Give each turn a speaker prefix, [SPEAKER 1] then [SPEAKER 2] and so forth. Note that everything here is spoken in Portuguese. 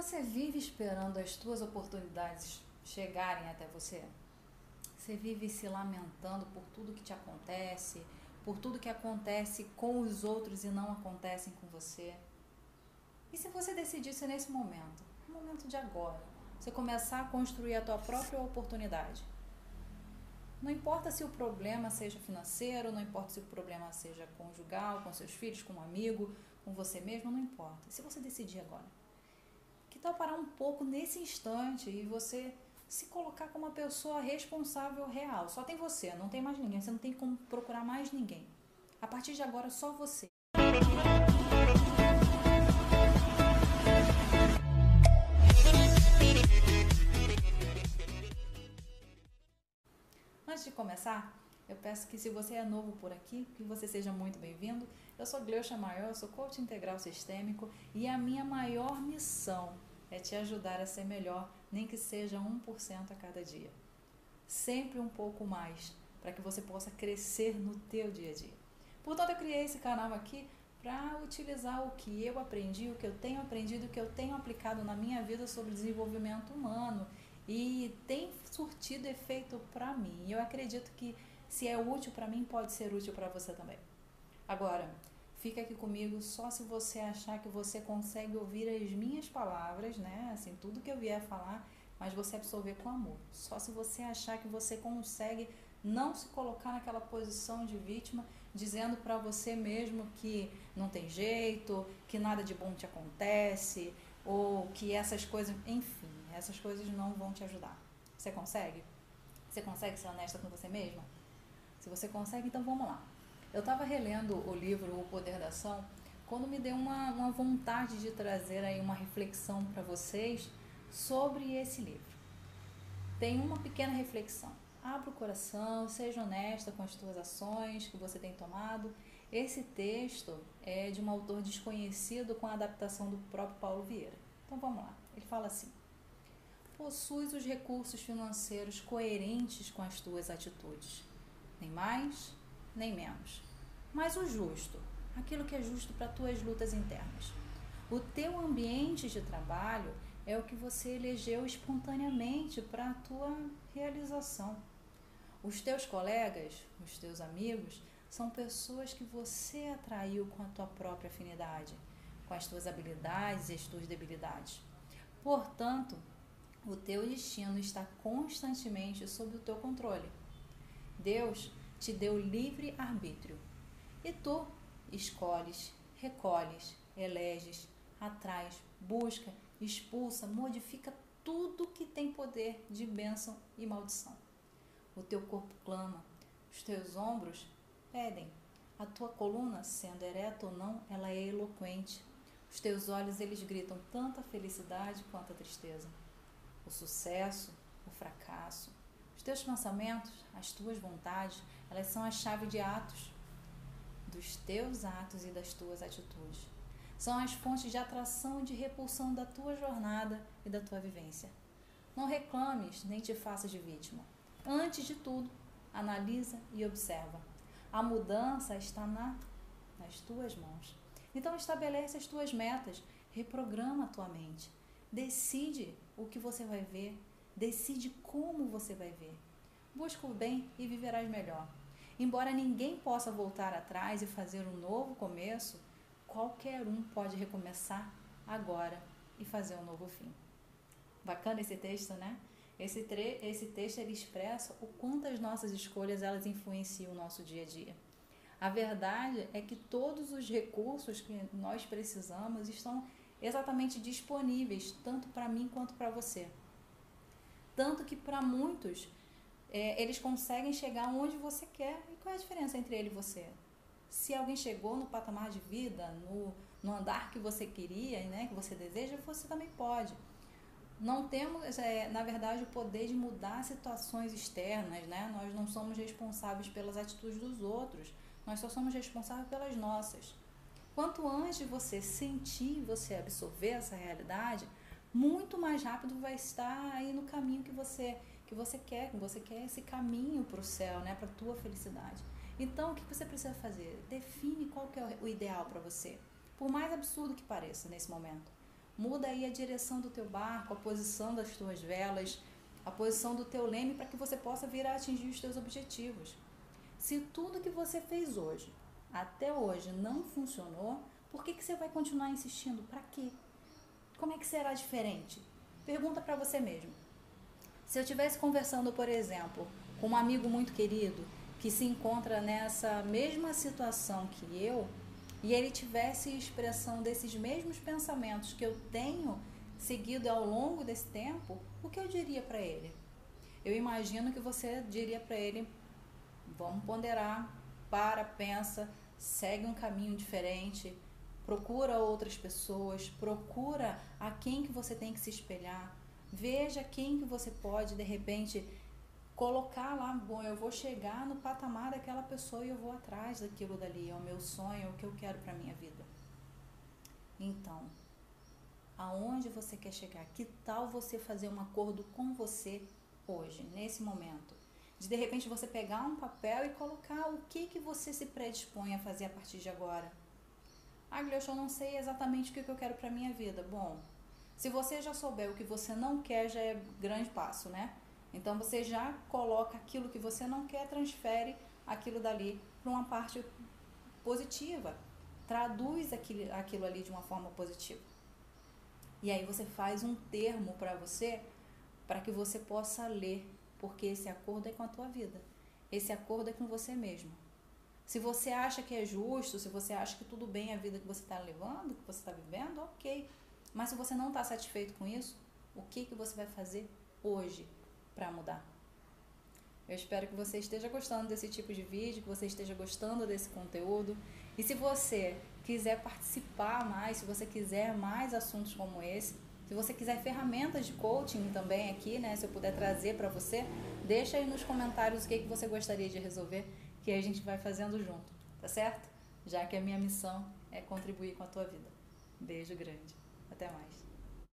[SPEAKER 1] Você vive esperando as tuas oportunidades chegarem até você? Você vive se lamentando por tudo que te acontece, por tudo que acontece com os outros e não acontecem com você? E se você decidisse nesse momento, no momento de agora, você começar a construir a tua própria oportunidade? Não importa se o problema seja financeiro, não importa se o problema seja conjugal, com seus filhos, com um amigo, com você mesmo, não importa. Se você decidir agora, tal parar um pouco nesse instante e você se colocar como uma pessoa responsável real? Só tem você, não tem mais ninguém, você não tem como procurar mais ninguém. A partir de agora, só você. Antes de começar, eu peço que se você é novo por aqui, que você seja muito bem-vindo. Eu sou Gleucha Maior, sou coach integral sistêmico e a minha maior missão é te ajudar a ser melhor, nem que seja 1% a cada dia. Sempre um pouco mais, para que você possa crescer no teu dia a dia. Portanto, eu criei esse canal aqui para utilizar o que eu aprendi, o que eu tenho aprendido, o que eu tenho aplicado na minha vida sobre desenvolvimento humano e tem surtido efeito para mim. Eu acredito que se é útil para mim, pode ser útil para você também. Agora, fica aqui comigo só se você achar que você consegue ouvir as minhas palavras, né? Assim, tudo que eu vier falar, mas você absorver com amor. Só se você achar que você consegue não se colocar naquela posição de vítima, dizendo para você mesmo que não tem jeito, que nada de bom te acontece, ou que essas coisas, enfim, essas coisas não vão te ajudar. Você consegue? Você consegue ser honesta com você mesma? Se você consegue, então vamos lá. Eu estava relendo o livro O Poder da Ação quando me deu uma, uma vontade de trazer aí uma reflexão para vocês sobre esse livro. Tem uma pequena reflexão. Abra o coração, seja honesta com as suas ações que você tem tomado. Esse texto é de um autor desconhecido com a adaptação do próprio Paulo Vieira. Então vamos lá. Ele fala assim: possuis os recursos financeiros coerentes com as tuas atitudes, nem mais, nem menos. Mas o justo, aquilo que é justo para tuas lutas internas. O teu ambiente de trabalho é o que você elegeu espontaneamente para a tua realização. Os teus colegas, os teus amigos, são pessoas que você atraiu com a tua própria afinidade, com as tuas habilidades e as tuas debilidades. Portanto, o teu destino está constantemente sob o teu controle. Deus te deu livre arbítrio e tu escolhes, recolhes, eleges, atrais, busca, expulsa, modifica tudo que tem poder de bênção e maldição. O teu corpo clama, os teus ombros pedem, a tua coluna, sendo ereta ou não, ela é eloquente. Os teus olhos, eles gritam tanto a felicidade quanto a tristeza o sucesso, o fracasso. Os teus pensamentos, as tuas vontades, elas são a chave de atos, dos teus atos e das tuas atitudes. São as fontes de atração e de repulsão da tua jornada e da tua vivência. Não reclames nem te faças de vítima. Antes de tudo, analisa e observa. A mudança está na, nas tuas mãos. Então estabelece as tuas metas, reprograma a tua mente. Decide o que você vai ver, decide como você vai ver. Busca o bem e viverás melhor. Embora ninguém possa voltar atrás e fazer um novo começo, qualquer um pode recomeçar agora e fazer um novo fim. Bacana esse texto, né? Esse, esse texto ele expressa o quanto as nossas escolhas elas influenciam o nosso dia a dia. A verdade é que todos os recursos que nós precisamos estão exatamente disponíveis, tanto para mim quanto para você. Tanto que para muitos, é, eles conseguem chegar onde você quer. E qual é a diferença entre ele e você? Se alguém chegou no patamar de vida, no, no andar que você queria, né, que você deseja, você também pode. Não temos, é, na verdade, o poder de mudar situações externas, né? Nós não somos responsáveis pelas atitudes dos outros, nós só somos responsáveis pelas nossas. Quanto antes você sentir, você absorver essa realidade, muito mais rápido vai estar aí no caminho que você que você quer, que você quer esse caminho para o céu, né, para a tua felicidade. Então, o que você precisa fazer? Define qual que é o ideal para você. Por mais absurdo que pareça nesse momento. Muda aí a direção do teu barco, a posição das tuas velas, a posição do teu leme para que você possa vir a atingir os teus objetivos. Se tudo que você fez hoje, até hoje, não funcionou, por que, que você vai continuar insistindo? Para quê? Como é que será diferente? Pergunta para você mesmo. Se eu estivesse conversando, por exemplo, com um amigo muito querido que se encontra nessa mesma situação que eu, e ele tivesse expressão desses mesmos pensamentos que eu tenho seguido ao longo desse tempo, o que eu diria para ele? Eu imagino que você diria para ele: vamos ponderar, para, pensa, segue um caminho diferente, procura outras pessoas, procura a quem que você tem que se espelhar, veja quem que você pode de repente colocar lá, bom, eu vou chegar no patamar daquela pessoa e eu vou atrás daquilo dali, é o meu sonho, é o que eu quero para minha vida. Então, aonde você quer chegar? Que tal você fazer um acordo com você hoje, nesse momento? De de repente você pegar um papel e colocar o que que você se predispõe a fazer a partir de agora. Ah, Gleucha, eu não sei exatamente o que eu quero para minha vida. Bom, se você já souber o que você não quer, já é grande passo, né? Então você já coloca aquilo que você não quer, transfere aquilo dali para uma parte positiva. Traduz aquilo, aquilo ali de uma forma positiva. E aí você faz um termo para você, para que você possa ler, porque esse acordo é com a tua vida. Esse acordo é com você mesmo. Se você acha que é justo, se você acha que tudo bem a vida que você está levando, que você está vivendo, ok. Mas se você não está satisfeito com isso, o que, que você vai fazer hoje para mudar. Eu espero que você esteja gostando desse tipo de vídeo, que você esteja gostando desse conteúdo. E se você quiser participar mais, se você quiser mais assuntos como esse, se você quiser ferramentas de coaching também aqui, né, se eu puder trazer para você, deixa aí nos comentários o que, que você gostaria de resolver, que a gente vai fazendo junto, tá certo? Já que a minha missão é contribuir com a tua vida. Beijo grande. Até mais.